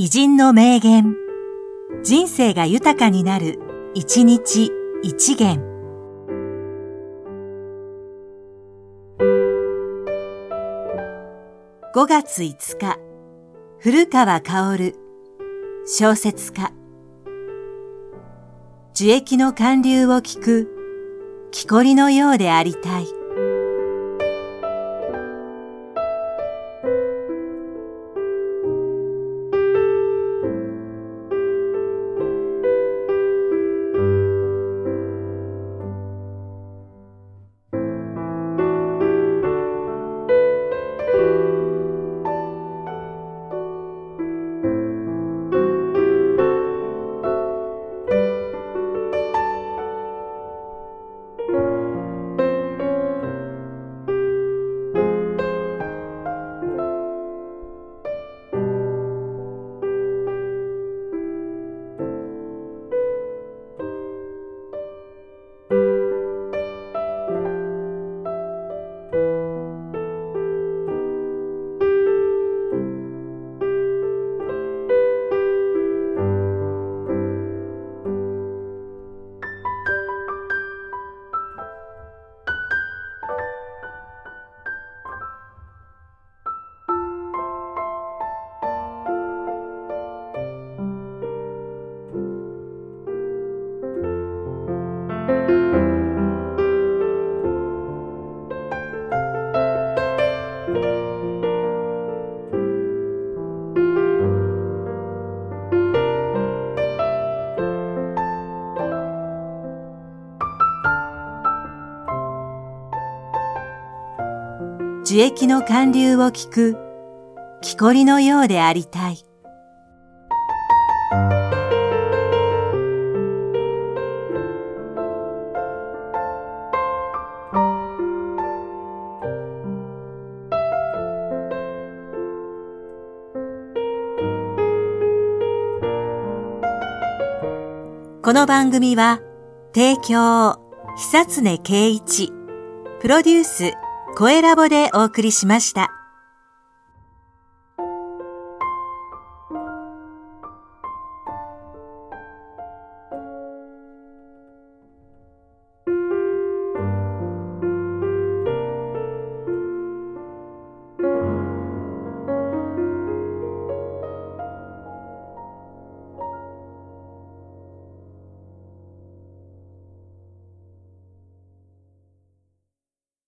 偉人の名言。人生が豊かになる、一日一元。5月5日、古川薫、小説家。樹液の寒流を聞く、木こりのようでありたい。樹液の寒流を聞く木こりのようでありたい。この番組は、提供、久常圭一、プロデュース、声ラボでお送りしました。